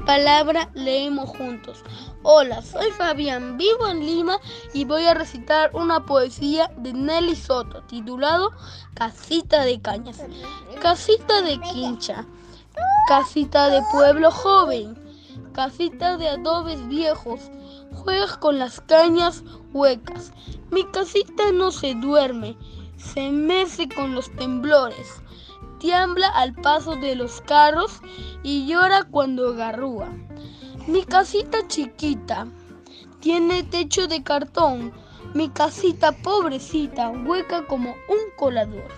palabra leemos juntos. Hola, soy Fabián, vivo en Lima y voy a recitar una poesía de Nelly Soto titulado Casita de Cañas. Casita de quincha, casita de pueblo joven, casita de adobes viejos, juegas con las cañas huecas. Mi casita no se duerme, se mece con los temblores tiembla al paso de los carros y llora cuando garrúa. Mi casita chiquita tiene techo de cartón, mi casita pobrecita hueca como un colador.